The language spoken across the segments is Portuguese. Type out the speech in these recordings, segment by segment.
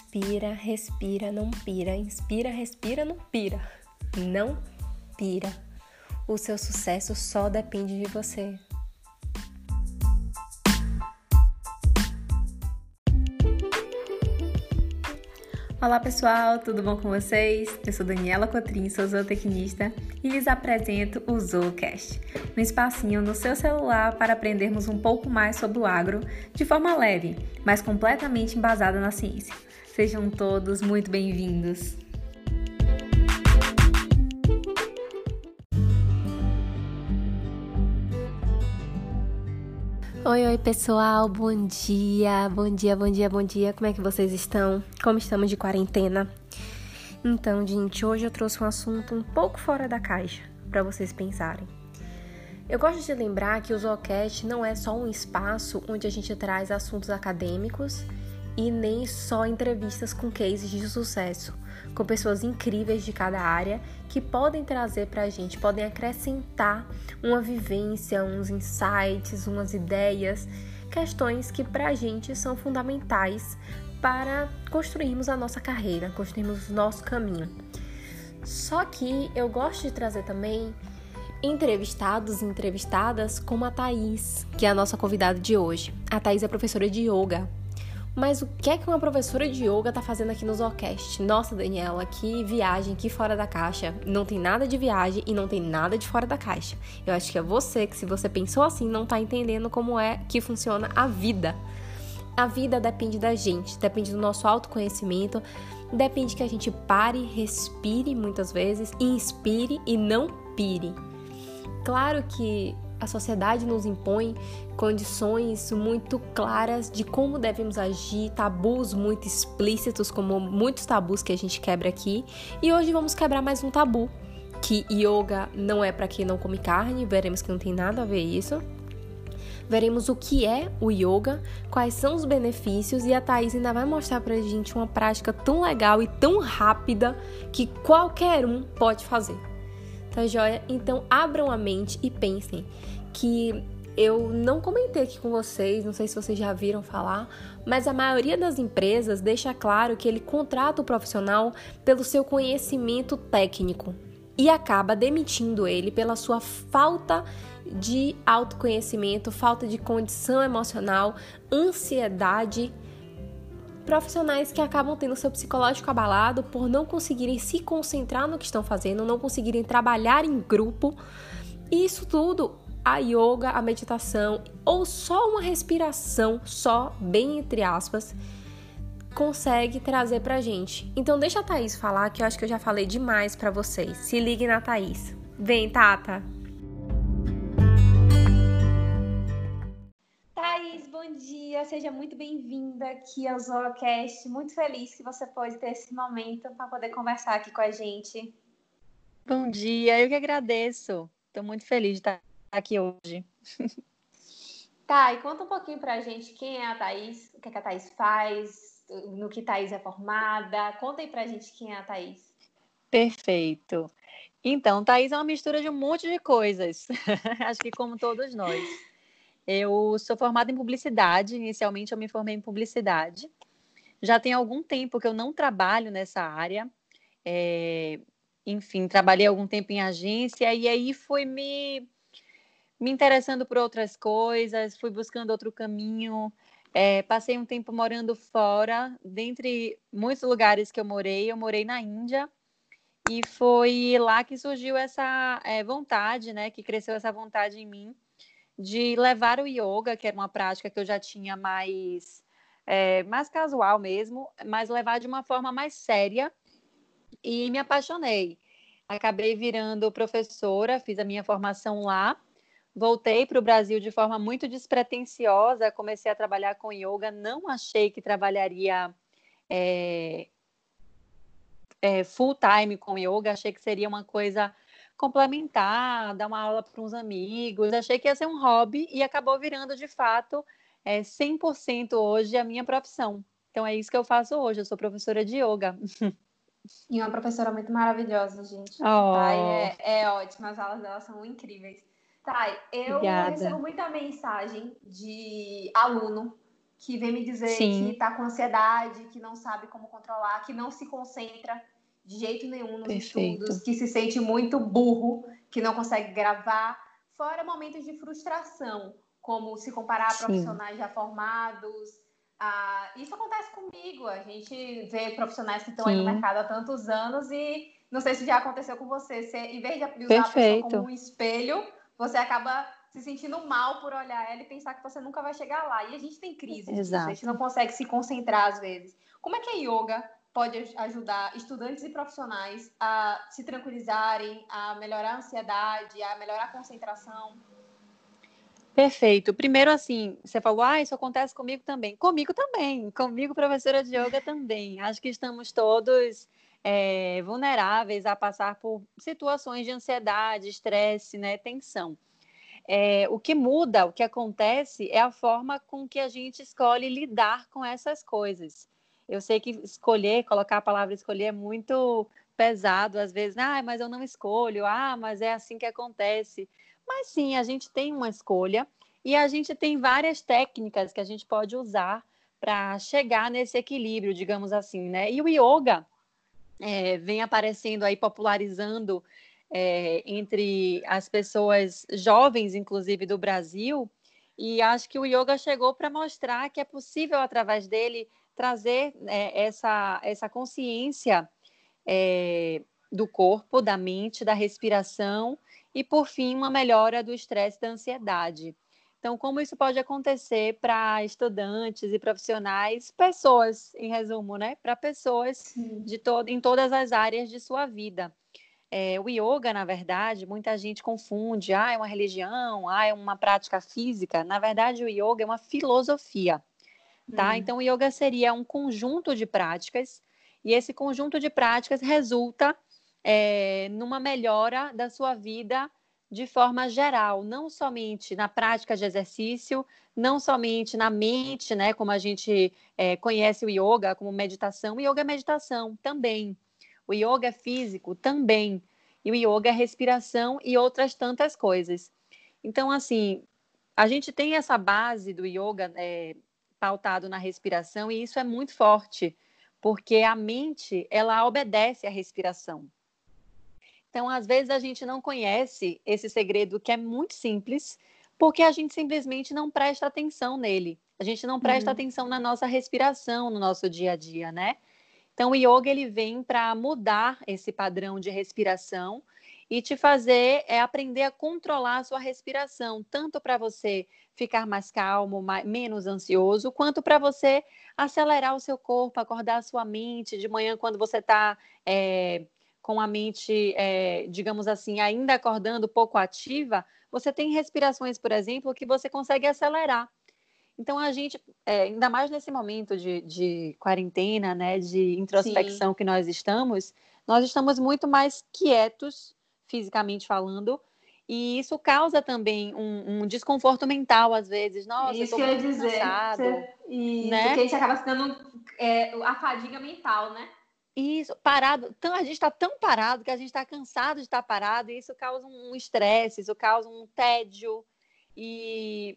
Inspira, respira, não pira. Inspira, respira, não pira. Não pira. O seu sucesso só depende de você. Olá pessoal, tudo bom com vocês? Eu sou Daniela Cotrim, sou zootecnista e lhes apresento o Zoocast, um espacinho no seu celular para aprendermos um pouco mais sobre o agro de forma leve, mas completamente embasada na ciência. Sejam todos muito bem-vindos! Oi, oi pessoal, bom dia, bom dia, bom dia, bom dia. Como é que vocês estão? Como estamos de quarentena? Então, gente, hoje eu trouxe um assunto um pouco fora da caixa para vocês pensarem. Eu gosto de lembrar que o Zoocast não é só um espaço onde a gente traz assuntos acadêmicos e nem só entrevistas com cases de sucesso com pessoas incríveis de cada área que podem trazer para a gente, podem acrescentar uma vivência, uns insights, umas ideias, questões que para a gente são fundamentais para construirmos a nossa carreira, construirmos o nosso caminho. Só que eu gosto de trazer também entrevistados e entrevistadas como a Thaís, que é a nossa convidada de hoje. A Thaís é professora de yoga mas o que é que uma professora de yoga tá fazendo aqui no Zocast? Nossa, Daniela, que viagem, que fora da caixa. Não tem nada de viagem e não tem nada de fora da caixa. Eu acho que é você que, se você pensou assim, não tá entendendo como é que funciona a vida. A vida depende da gente, depende do nosso autoconhecimento, depende que a gente pare, respire muitas vezes, inspire e não pire. Claro que a sociedade nos impõe condições muito claras de como devemos agir, tabus muito explícitos, como muitos tabus que a gente quebra aqui. E hoje vamos quebrar mais um tabu, que yoga não é para quem não come carne, veremos que não tem nada a ver isso. Veremos o que é o yoga, quais são os benefícios e a Thaís ainda vai mostrar pra gente uma prática tão legal e tão rápida que qualquer um pode fazer. Tá joia? Então abram a mente e pensem que eu não comentei aqui com vocês, não sei se vocês já viram falar, mas a maioria das empresas deixa claro que ele contrata o profissional pelo seu conhecimento técnico e acaba demitindo ele pela sua falta de autoconhecimento, falta de condição emocional, ansiedade. Profissionais que acabam tendo seu psicológico abalado por não conseguirem se concentrar no que estão fazendo, não conseguirem trabalhar em grupo. E isso tudo a yoga, a meditação ou só uma respiração, só bem entre aspas, consegue trazer pra gente. Então deixa a Thaís falar que eu acho que eu já falei demais para vocês. Se ligue na Thaís. Vem, Tata. Thaís, bom dia. Seja muito bem-vinda aqui ao Zoocast. Muito feliz que você pode ter esse momento para poder conversar aqui com a gente. Bom dia, eu que agradeço. Estou muito feliz de estar aqui hoje. Tá, e conta um pouquinho pra gente quem é a Thaís, o que, é que a Thaís faz, no que Thaís é formada. Conta aí pra gente quem é a Thaís. Perfeito. Então, Thaís é uma mistura de um monte de coisas. Acho que como todos nós. Eu sou formada em publicidade, inicialmente eu me formei em publicidade. Já tem algum tempo que eu não trabalho nessa área. É... Enfim, trabalhei algum tempo em agência e aí fui me me interessando por outras coisas, fui buscando outro caminho. É, passei um tempo morando fora, dentre muitos lugares que eu morei, eu morei na Índia e foi lá que surgiu essa é, vontade, né? Que cresceu essa vontade em mim de levar o yoga, que era uma prática que eu já tinha mais é, mais casual mesmo, mas levar de uma forma mais séria e me apaixonei. Acabei virando professora, fiz a minha formação lá Voltei para o Brasil de forma muito despretensiosa, comecei a trabalhar com yoga, não achei que trabalharia é, é, full time com yoga, achei que seria uma coisa complementar, dar uma aula para uns amigos, achei que ia ser um hobby e acabou virando de fato é, 100% hoje a minha profissão. Então é isso que eu faço hoje, eu sou professora de yoga. E uma professora muito maravilhosa, gente. Oh. é, é ótima, as aulas dela são incríveis. Tá, eu Obrigada. recebo muita mensagem de aluno que vem me dizer Sim. que está com ansiedade, que não sabe como controlar, que não se concentra de jeito nenhum nos Perfeito. estudos, que se sente muito burro, que não consegue gravar, fora momentos de frustração, como se comparar a profissionais já formados. Ah, isso acontece comigo, a gente vê profissionais que estão aí no mercado há tantos anos e não sei se já aconteceu com você, você em vez de usar Perfeito. a pessoa como um espelho, você acaba se sentindo mal por olhar ela e pensar que você nunca vai chegar lá. E a gente tem crise, a gente não consegue se concentrar às vezes. Como é que a yoga pode ajudar estudantes e profissionais a se tranquilizarem, a melhorar a ansiedade, a melhorar a concentração? Perfeito. Primeiro, assim, você falou, ah, isso acontece comigo também. Comigo também. Comigo, professora de yoga também. Acho que estamos todos é, vulneráveis a passar por situações de ansiedade, estresse, né, tensão. É, o que muda, o que acontece é a forma com que a gente escolhe lidar com essas coisas. Eu sei que escolher, colocar a palavra escolher é muito pesado, às vezes, ah, mas eu não escolho, ah, mas é assim que acontece. Mas sim, a gente tem uma escolha e a gente tem várias técnicas que a gente pode usar para chegar nesse equilíbrio, digamos assim, né? E o yoga é, vem aparecendo aí, popularizando é, entre as pessoas jovens, inclusive do Brasil, e acho que o yoga chegou para mostrar que é possível, através dele, trazer é, essa, essa consciência é, do corpo, da mente, da respiração e, por fim, uma melhora do estresse e da ansiedade. Então, como isso pode acontecer para estudantes e profissionais, pessoas, em resumo, né? Para pessoas de todo, em todas as áreas de sua vida. É, o yoga, na verdade, muita gente confunde, ah, é uma religião, ah, é uma prática física. Na verdade, o yoga é uma filosofia, tá? Hum. Então, o yoga seria um conjunto de práticas, e esse conjunto de práticas resulta é, numa melhora da sua vida de forma geral, não somente na prática de exercício, não somente na mente, né, como a gente é, conhece o yoga como meditação. O yoga é meditação também. O yoga é físico também. E o yoga é respiração e outras tantas coisas. Então, assim, a gente tem essa base do yoga é, pautado na respiração e isso é muito forte, porque a mente, ela obedece à respiração. Então, às vezes, a gente não conhece esse segredo que é muito simples, porque a gente simplesmente não presta atenção nele. A gente não presta uhum. atenção na nossa respiração no nosso dia a dia, né? Então, o yoga ele vem para mudar esse padrão de respiração e te fazer é, aprender a controlar a sua respiração, tanto para você ficar mais calmo, mais, menos ansioso, quanto para você acelerar o seu corpo, acordar a sua mente de manhã quando você está é, com a mente, é, digamos assim, ainda acordando pouco ativa, você tem respirações, por exemplo, que você consegue acelerar. Então, a gente, é, ainda mais nesse momento de, de quarentena, né, de introspecção Sim. que nós estamos, nós estamos muito mais quietos, fisicamente falando, e isso causa também um, um desconforto mental, às vezes. Nossa, isso que eu ia dizer. Cansado, isso, né? porque a gente acaba ficando é, a fadiga mental, né? Isso, parado. Então, a gente está tão parado que a gente está cansado de estar tá parado, e isso causa um estresse, isso causa um tédio e,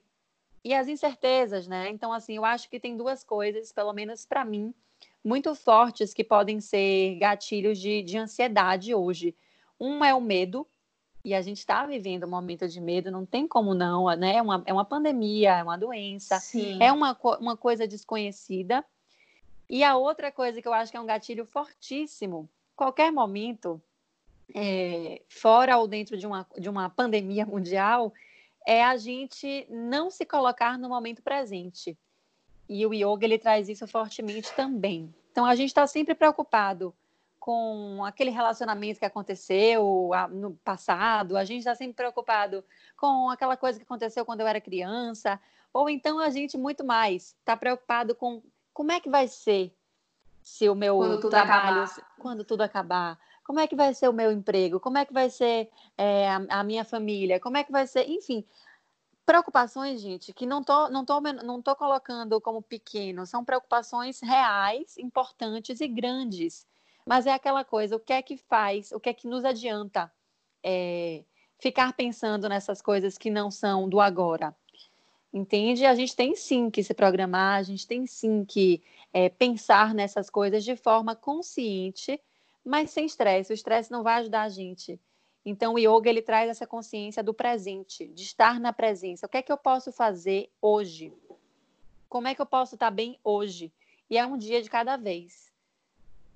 e as incertezas, né? Então, assim, eu acho que tem duas coisas, pelo menos para mim, muito fortes que podem ser gatilhos de, de ansiedade hoje. Um é o medo, e a gente está vivendo um momento de medo, não tem como não, né? É uma, é uma pandemia, é uma doença, Sim. é uma, uma coisa desconhecida. E a outra coisa que eu acho que é um gatilho fortíssimo, qualquer momento, é, fora ou dentro de uma, de uma pandemia mundial, é a gente não se colocar no momento presente. E o yoga ele traz isso fortemente também. Então a gente está sempre preocupado com aquele relacionamento que aconteceu no passado, a gente está sempre preocupado com aquela coisa que aconteceu quando eu era criança, ou então a gente muito mais está preocupado com como é que vai ser se o meu quando trabalho, acabar. quando tudo acabar? Como é que vai ser o meu emprego? Como é que vai ser é, a, a, minha família? Como é que vai ser? Enfim, preocupações, gente, que não tô, não tô, não tô colocando como pequeno, são preocupações reais, importantes e grandes. Mas é aquela coisa, o que é que faz, o que é que nos adianta é, ficar pensando nessas coisas que não são do agora? Entende? A gente tem sim que se programar, a gente tem sim que é, pensar nessas coisas de forma consciente, mas sem estresse. O estresse não vai ajudar a gente. Então, o yoga ele traz essa consciência do presente, de estar na presença. O que é que eu posso fazer hoje? Como é que eu posso estar bem hoje? E é um dia de cada vez.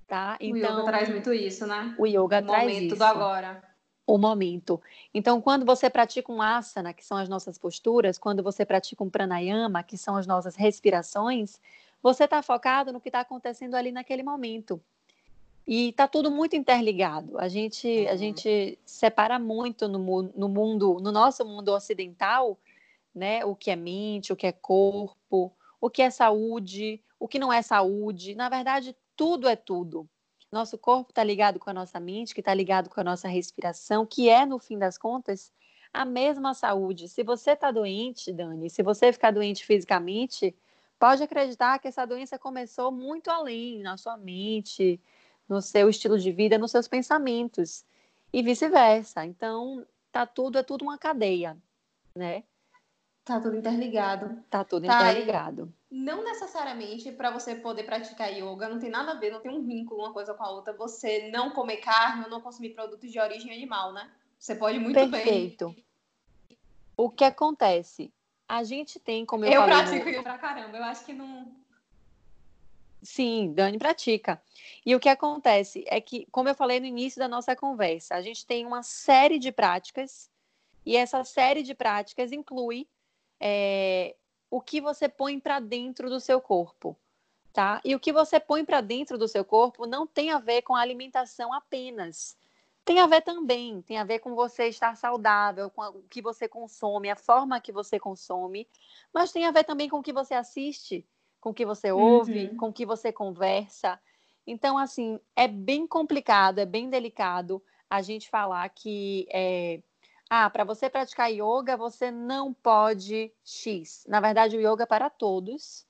Tá? Então, o yoga então, traz muito isso, né? O yoga o traz momento isso. do agora. O momento. Então, quando você pratica um asana, que são as nossas posturas, quando você pratica um pranayama, que são as nossas respirações, você está focado no que está acontecendo ali naquele momento. E está tudo muito interligado. A gente, uhum. a gente separa muito no, no mundo, no nosso mundo ocidental, né? O que é mente, o que é corpo, o que é saúde, o que não é saúde. Na verdade, tudo é tudo. Nosso corpo está ligado com a nossa mente, que está ligado com a nossa respiração, que é, no fim das contas, a mesma saúde. Se você está doente, Dani, se você ficar doente fisicamente, pode acreditar que essa doença começou muito além, na sua mente, no seu estilo de vida, nos seus pensamentos e vice-versa. Então, tá tudo é tudo uma cadeia, né? Tá tudo interligado. Tá tudo tá, interligado. Não necessariamente para você poder praticar yoga, não tem nada a ver, não tem um vínculo uma coisa com a outra. Você não comer carne ou não consumir produtos de origem animal, né? Você pode muito Perfeito. bem. Perfeito. O que acontece? A gente tem, como eu, eu falei... Eu pratico yoga pra caramba. Eu acho que não Sim, Dani pratica. E o que acontece é que, como eu falei no início da nossa conversa, a gente tem uma série de práticas, e essa série de práticas inclui é, o que você põe para dentro do seu corpo. Tá? E o que você põe para dentro do seu corpo não tem a ver com a alimentação apenas. Tem a ver também, tem a ver com você estar saudável, com o que você consome, a forma que você consome, mas tem a ver também com o que você assiste com que você ouve, uhum. com que você conversa. Então, assim, é bem complicado, é bem delicado a gente falar que é, ah, para você praticar yoga, você não pode X. Na verdade, o yoga é para todos.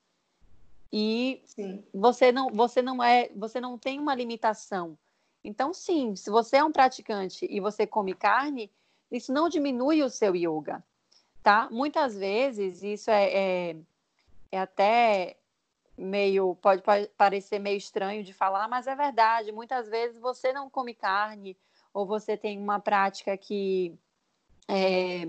E sim. você não, você não é, você não tem uma limitação. Então, sim, se você é um praticante e você come carne, isso não diminui o seu yoga, tá? Muitas vezes isso é, é, é até meio pode parecer meio estranho de falar, mas é verdade. Muitas vezes você não come carne ou você tem uma prática que é,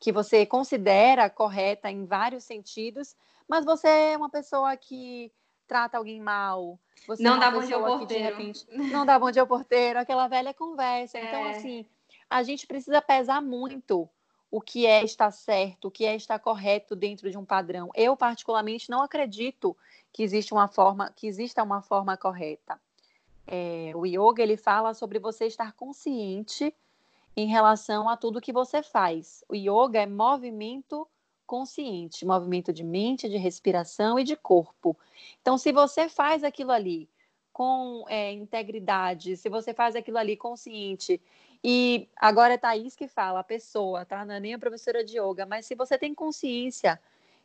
que você considera correta em vários sentidos, mas você é uma pessoa que trata alguém mal. Você não é dá bom dia ao porteiro. Repente, não dá bom dia ao porteiro, aquela velha conversa. Então, é. Então, assim, a gente precisa pesar muito o que é estar certo, o que é estar correto dentro de um padrão. Eu particularmente não acredito que existe uma forma, que exista uma forma correta. É, o yoga ele fala sobre você estar consciente em relação a tudo que você faz. O yoga é movimento consciente, movimento de mente, de respiração e de corpo. Então, se você faz aquilo ali com é, integridade, se você faz aquilo ali consciente, e agora é Thaís que fala, a pessoa, tá? Não é nem a professora de yoga, mas se você tem consciência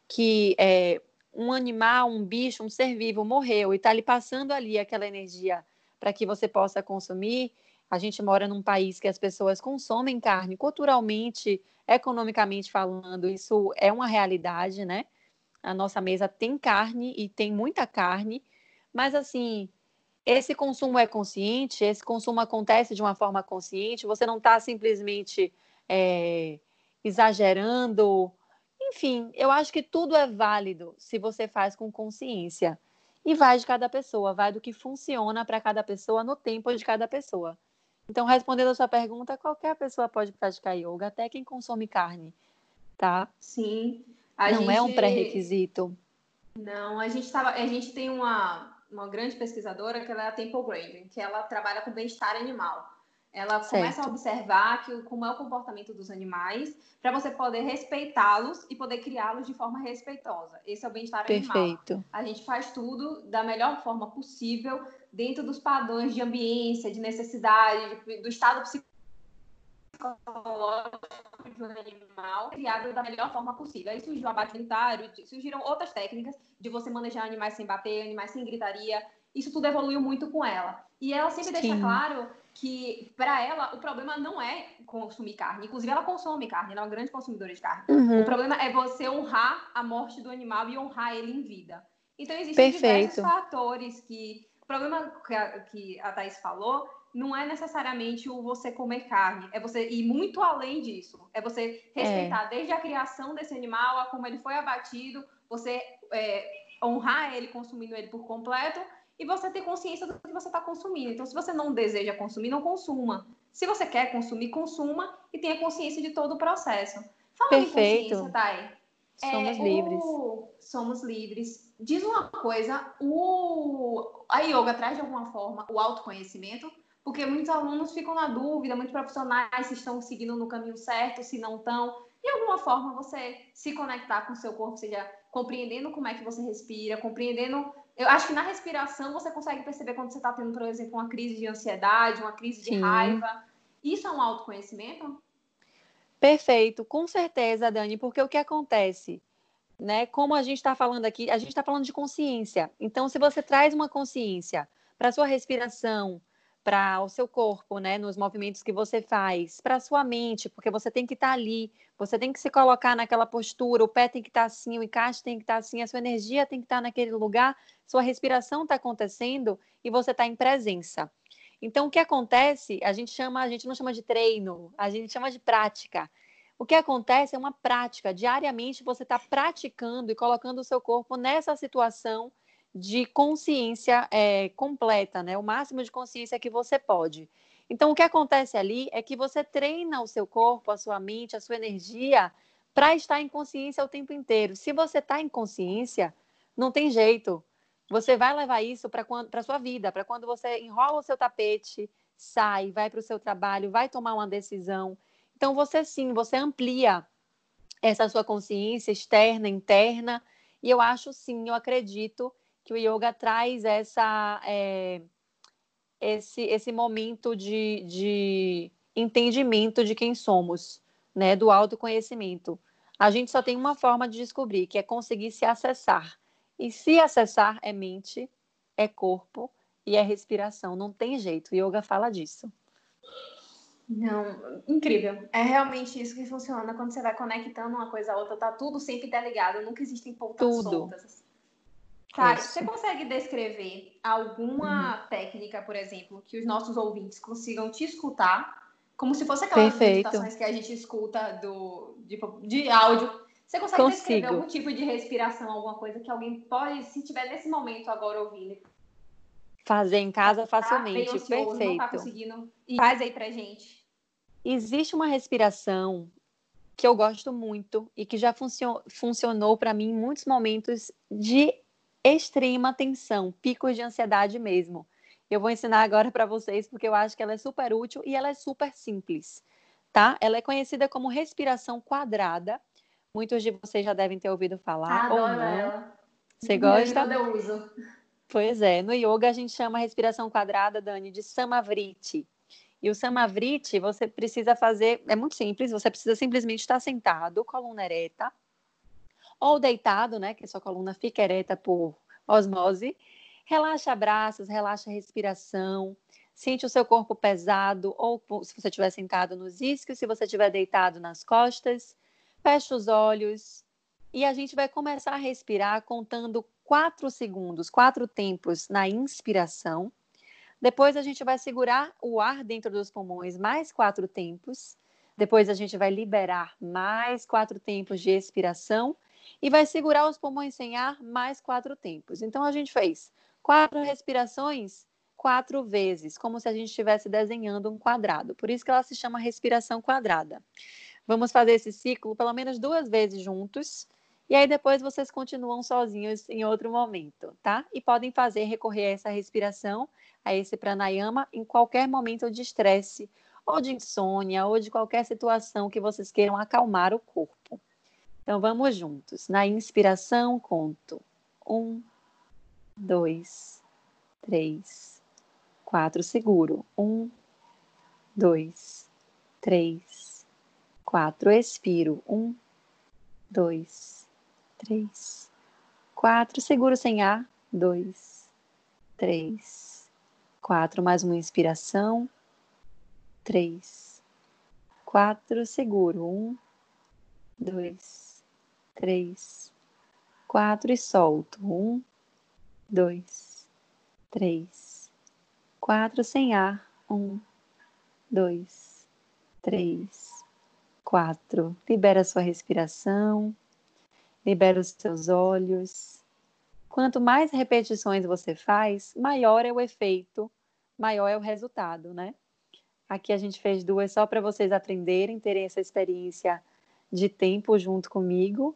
que é, um animal, um bicho, um ser vivo morreu e está lhe passando ali aquela energia para que você possa consumir. A gente mora num país que as pessoas consomem carne culturalmente, economicamente falando, isso é uma realidade, né? A nossa mesa tem carne e tem muita carne, mas assim, esse consumo é consciente, esse consumo acontece de uma forma consciente, você não está simplesmente é, exagerando enfim, eu acho que tudo é válido se você faz com consciência. E vai de cada pessoa, vai do que funciona para cada pessoa no tempo de cada pessoa. Então, respondendo a sua pergunta, qualquer pessoa pode praticar yoga, até quem consome carne, tá? Sim. Não gente... é um pré-requisito. Não, a gente tava, a gente tem uma, uma grande pesquisadora que ela é a Temple Grandin, que ela trabalha com bem-estar animal. Ela certo. começa a observar que, como é o comportamento dos animais, para você poder respeitá-los e poder criá-los de forma respeitosa. Esse é o bem-estar animal. A gente faz tudo da melhor forma possível, dentro dos padrões de ambiência, de necessidade, do estado psicológico do animal, criado da melhor forma possível. Aí surgiu o abate sanitário, surgiram outras técnicas de você manejar animais sem bater, animais sem gritaria. Isso tudo evoluiu muito com ela. E ela sempre Sim. deixa claro que para ela o problema não é consumir carne. Inclusive, ela consome carne, ela é uma grande consumidora de carne. Uhum. O problema é você honrar a morte do animal e honrar ele em vida. Então, existem Perfeito. diversos fatores que. O problema que a, que a Thais falou não é necessariamente o você comer carne, é você ir muito além disso. É você respeitar é. desde a criação desse animal, a como ele foi abatido, você é, honrar ele, consumindo ele por completo, e você ter consciência do que você está consumindo. Então, se você não deseja consumir, não consuma. Se você quer consumir, consuma e tenha consciência de todo o processo. Falando Perfeito. em consciência, Thay, Somos é, livres. O... Somos livres. Diz uma coisa, o... a yoga traz de alguma forma o autoconhecimento, porque muitos alunos ficam na dúvida, muitos profissionais se estão seguindo no caminho certo, se não estão. De alguma forma, você se conectar com o seu corpo, seja compreendendo como é que você respira, compreendendo. Eu acho que na respiração você consegue perceber quando você está tendo, por exemplo, uma crise de ansiedade, uma crise de Sim. raiva. Isso é um autoconhecimento? Perfeito, com certeza, Dani, porque o que acontece, né? Como a gente está falando aqui, a gente está falando de consciência. Então, se você traz uma consciência para sua respiração, para o seu corpo, né, nos movimentos que você faz, para a sua mente, porque você tem que estar tá ali, você tem que se colocar naquela postura, o pé tem que estar tá assim, o encaixe tem que estar tá assim, a sua energia tem que estar tá naquele lugar, sua respiração está acontecendo e você está em presença. Então, o que acontece, a gente chama, a gente não chama de treino, a gente chama de prática. O que acontece é uma prática. Diariamente você está praticando e colocando o seu corpo nessa situação de consciência é, completa, né? O máximo de consciência que você pode. Então, o que acontece ali é que você treina o seu corpo, a sua mente, a sua energia para estar em consciência o tempo inteiro. Se você está em consciência, não tem jeito. Você vai levar isso para a sua vida, para quando você enrola o seu tapete, sai, vai para o seu trabalho, vai tomar uma decisão. Então, você sim, você amplia essa sua consciência externa, interna, e eu acho sim, eu acredito que o yoga traz essa, é, esse, esse momento de, de entendimento de quem somos, né, do autoconhecimento. A gente só tem uma forma de descobrir, que é conseguir se acessar. E se acessar é mente, é corpo e é respiração. Não tem jeito. O yoga fala disso. Não, incrível. É realmente isso que funciona quando você vai conectando uma coisa a outra, tá tudo sempre interligado, nunca existem pontas tudo. soltas. Tá, você consegue descrever alguma uhum. técnica, por exemplo, que os nossos ouvintes consigam te escutar, como se fosse aquelas Perfeito. meditações que a gente escuta do, de, de áudio. Você consegue Consigo. descrever algum tipo de respiração, alguma coisa que alguém pode, se tiver nesse momento agora ouvindo, fazer em casa tá facilmente? ansioso, Perfeito. Não tá conseguindo. Faz aí pra gente. Existe uma respiração que eu gosto muito e que já funcio funcionou para mim em muitos momentos de extrema tensão, picos de ansiedade mesmo. Eu vou ensinar agora para vocês porque eu acho que ela é super útil e ela é super simples, tá? Ela é conhecida como respiração quadrada. Muitos de vocês já devem ter ouvido falar ou não. Ela. Você gosta? Eu uso. Pois é, no yoga a gente chama a respiração quadrada, Dani, de samavriti. E o samavriti você precisa fazer, é muito simples, você precisa simplesmente estar sentado, coluna ereta, ou deitado, né, que a sua coluna fica ereta por osmose. Relaxa braços, relaxa a respiração, sente o seu corpo pesado, ou se você estiver sentado nos isquios, se você estiver deitado nas costas, fecha os olhos e a gente vai começar a respirar contando quatro segundos, quatro tempos na inspiração. Depois a gente vai segurar o ar dentro dos pulmões mais quatro tempos. Depois a gente vai liberar mais quatro tempos de expiração e vai segurar os pulmões sem ar mais quatro tempos. Então a gente fez quatro respirações quatro vezes, como se a gente estivesse desenhando um quadrado. Por isso que ela se chama respiração quadrada. Vamos fazer esse ciclo pelo menos duas vezes juntos. E aí depois vocês continuam sozinhos em outro momento, tá? E podem fazer recorrer a essa respiração, a esse pranayama em qualquer momento de estresse, ou de insônia, ou de qualquer situação que vocês queiram acalmar o corpo. Então vamos juntos. Na inspiração, conto. Um, dois, três, quatro. Seguro. Um, dois, três, quatro. Expiro. Um, dois, três, quatro. Seguro sem ar. Dois, três, quatro. Mais uma inspiração. três, quatro, seguro. Um, dois, três, quatro e solto. Um, dois, três, quatro sem ar. Um, dois, três, quatro. Libera a sua respiração, libera os seus olhos. Quanto mais repetições você faz, maior é o efeito, maior é o resultado, né? Aqui a gente fez duas só para vocês aprenderem, terem essa experiência de tempo junto comigo,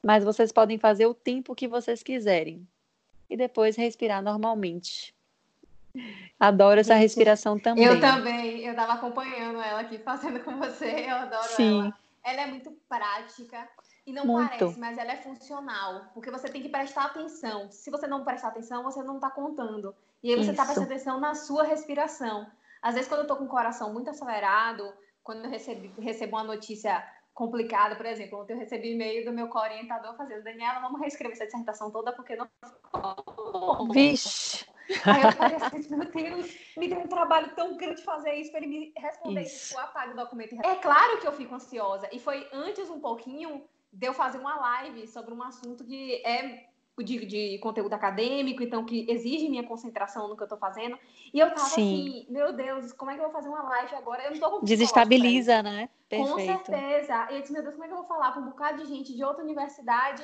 mas vocês podem fazer o tempo que vocês quiserem e depois respirar normalmente. Adoro essa respiração também. Eu também, eu estava acompanhando ela aqui fazendo com você, eu adoro Sim. ela. Ela é muito prática e não muito. parece, mas ela é funcional, porque você tem que prestar atenção. Se você não prestar atenção, você não está contando. E aí você está prestando atenção na sua respiração. Às vezes, quando eu tô com o coração muito acelerado, quando eu recebo, recebo uma notícia complicada, por exemplo, ontem eu recebi e-mail do meu co-orientador fazendo, Daniela, vamos reescrever essa dissertação toda porque não Vixe! Aí eu falei assim, meu Deus, me deu um trabalho tão grande fazer isso para ele me responder isso. isso. Eu apago o documento. É claro que eu fico ansiosa. E foi antes um pouquinho de eu fazer uma live sobre um assunto que é de, de, conteúdo acadêmico, então que exige minha concentração no que eu tô fazendo. E eu tava Sim. assim, meu Deus, como é que eu vou fazer uma live agora? Eu não tô com Desestabiliza, né? Perfeito. Com certeza. E eu disse, meu Deus, como é que eu vou falar com um bocado de gente de outra universidade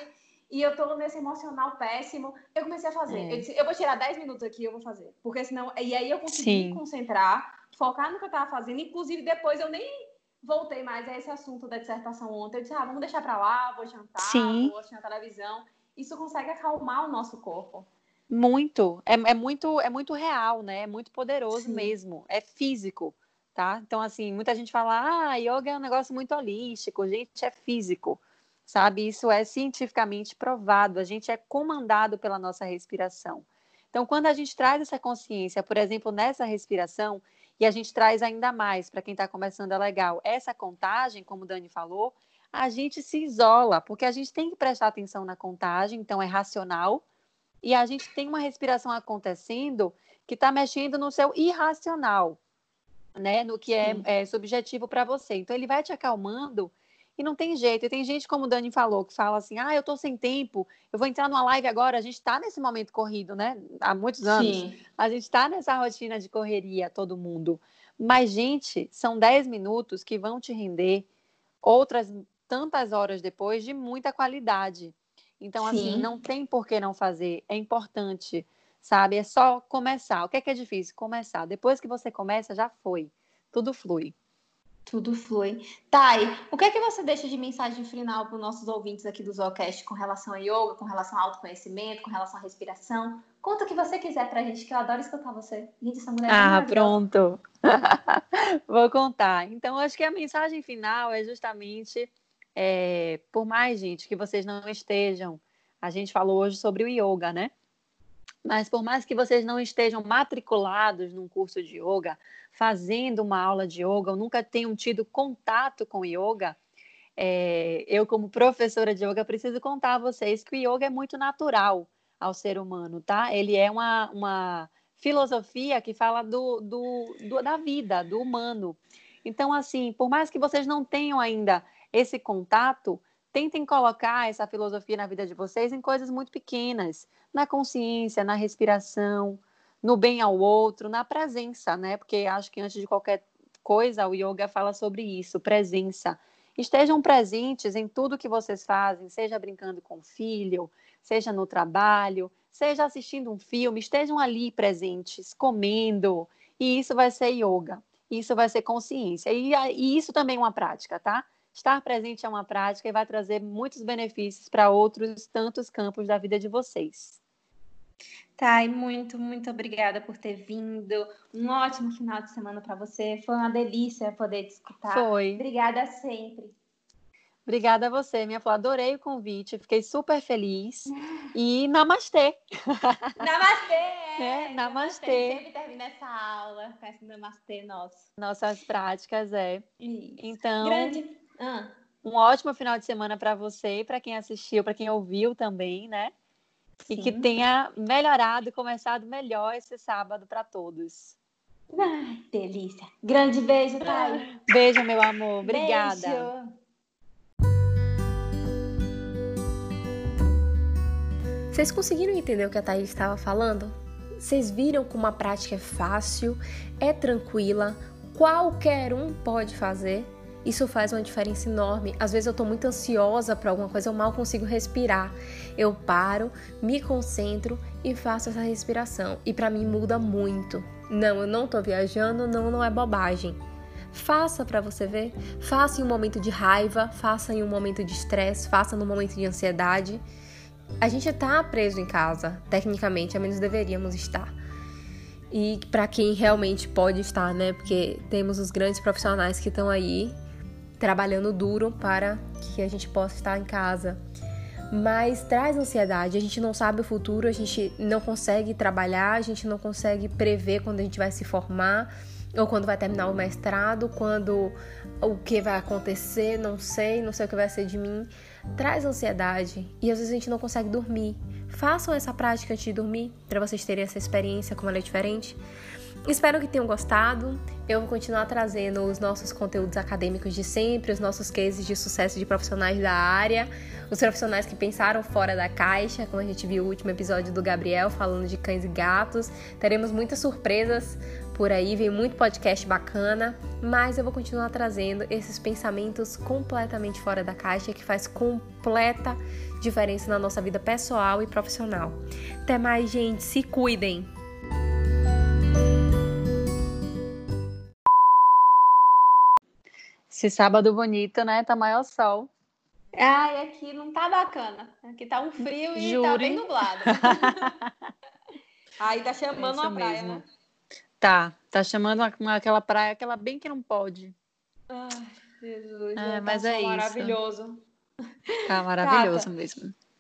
e eu tô nesse emocional péssimo? Eu comecei a fazer. É. Eu disse, eu vou tirar 10 minutos aqui, eu vou fazer. Porque senão. E aí eu consegui Sim. me concentrar, focar no que eu tava fazendo. Inclusive, depois eu nem voltei mais a esse assunto da dissertação ontem. Eu disse, ah, vamos deixar pra lá, vou jantar, Sim. vou assistir a televisão isso consegue acalmar o nosso corpo. Muito, é, é muito, é muito real, né? É muito poderoso Sim. mesmo, é físico, tá? Então, assim, muita gente fala, ah, yoga é um negócio muito holístico, gente, é físico, sabe? Isso é cientificamente provado, a gente é comandado pela nossa respiração. Então, quando a gente traz essa consciência, por exemplo, nessa respiração, e a gente traz ainda mais, para quem está começando é legal, essa contagem, como o Dani falou, a gente se isola, porque a gente tem que prestar atenção na contagem, então é racional, e a gente tem uma respiração acontecendo que está mexendo no seu irracional, né? No que é, é subjetivo para você. Então ele vai te acalmando e não tem jeito. E tem gente, como o Dani falou, que fala assim: ah, eu estou sem tempo, eu vou entrar numa live agora. A gente está nesse momento corrido, né? Há muitos anos. Sim. A gente está nessa rotina de correria, todo mundo. Mas, gente, são 10 minutos que vão te render outras tantas horas depois de muita qualidade. Então, assim, Sim. assim, não tem por que não fazer. É importante, sabe? É só começar. O que é que é difícil? Começar. Depois que você começa, já foi. Tudo flui. Tudo flui. Thay, o que é que você deixa de mensagem final para os nossos ouvintes aqui do Zoocast com relação a yoga, com relação ao autoconhecimento, com relação à respiração? Conta o que você quiser para a gente, que eu adoro escutar você. Gente, essa mulher é Ah, pronto. Vou contar. Então, acho que a mensagem final é justamente é, por mais, gente, que vocês não estejam, a gente falou hoje sobre o yoga, né? Mas por mais que vocês não estejam matriculados num curso de yoga, fazendo uma aula de yoga, ou nunca tenham tido contato com yoga, é, eu, como professora de yoga, preciso contar a vocês que o yoga é muito natural ao ser humano, tá? Ele é uma, uma filosofia que fala do, do, do, da vida, do humano. Então, assim, por mais que vocês não tenham ainda esse contato, tentem colocar essa filosofia na vida de vocês em coisas muito pequenas, na consciência, na respiração, no bem ao outro, na presença, né? Porque acho que antes de qualquer coisa, o yoga fala sobre isso, presença. Estejam presentes em tudo que vocês fazem, seja brincando com o filho, seja no trabalho, seja assistindo um filme, estejam ali presentes, comendo, e isso vai ser yoga, isso vai ser consciência, e, e isso também é uma prática, tá? Estar presente é uma prática e vai trazer muitos benefícios para outros tantos campos da vida de vocês. Thay, muito, muito obrigada por ter vindo. Um ótimo final de semana para você. Foi uma delícia poder te escutar. Foi. Obrigada sempre. Obrigada a você, minha flor. Adorei o convite, fiquei super feliz. E namastê. Namastê! É, namastê. namastê. Sempre termina essa aula com esse namastê nosso. Nossas práticas, é. Isso. Então. Grande ah. Um ótimo final de semana para você e para quem assistiu, para quem ouviu também, né? Sim. E que tenha melhorado, começado melhor esse sábado para todos. Ai, delícia. Grande beijo, Thay. Beijo, meu amor. Obrigada. Beijo. Vocês conseguiram entender o que a Thaís estava falando? Vocês viram como a prática é fácil, é tranquila, qualquer um pode fazer? Isso faz uma diferença enorme. Às vezes eu estou muito ansiosa para alguma coisa, eu mal consigo respirar. Eu paro, me concentro e faço essa respiração. E para mim muda muito. Não, eu não estou viajando, não, não é bobagem. Faça para você ver. Faça em um momento de raiva, faça em um momento de estresse, faça no momento de ansiedade. A gente está preso em casa, tecnicamente, ao menos deveríamos estar. E para quem realmente pode estar, né? Porque temos os grandes profissionais que estão aí trabalhando duro para que a gente possa estar em casa. Mas traz ansiedade, a gente não sabe o futuro, a gente não consegue trabalhar, a gente não consegue prever quando a gente vai se formar ou quando vai terminar o mestrado, quando o que vai acontecer, não sei, não sei o que vai ser de mim traz ansiedade e às vezes a gente não consegue dormir. Façam essa prática antes de dormir para vocês terem essa experiência como ela é diferente. Espero que tenham gostado. Eu vou continuar trazendo os nossos conteúdos acadêmicos de sempre, os nossos cases de sucesso de profissionais da área, os profissionais que pensaram fora da caixa, como a gente viu o último episódio do Gabriel falando de cães e gatos. Teremos muitas surpresas por aí, vem muito podcast bacana, mas eu vou continuar trazendo esses pensamentos completamente fora da caixa que faz completa diferença na nossa vida pessoal e profissional. Até mais, gente, se cuidem. Esse sábado bonito, né? Tá maior sol. Ai, aqui não tá bacana. Aqui tá um frio e Jure. tá bem nublado. Aí tá chamando é a praia, mesmo. né? Tá, tá chamando uma, aquela praia, aquela bem que não pode. Ai, Jesus. É, mas tá é isso. Maravilhoso. Tá maravilhoso Cata, mesmo.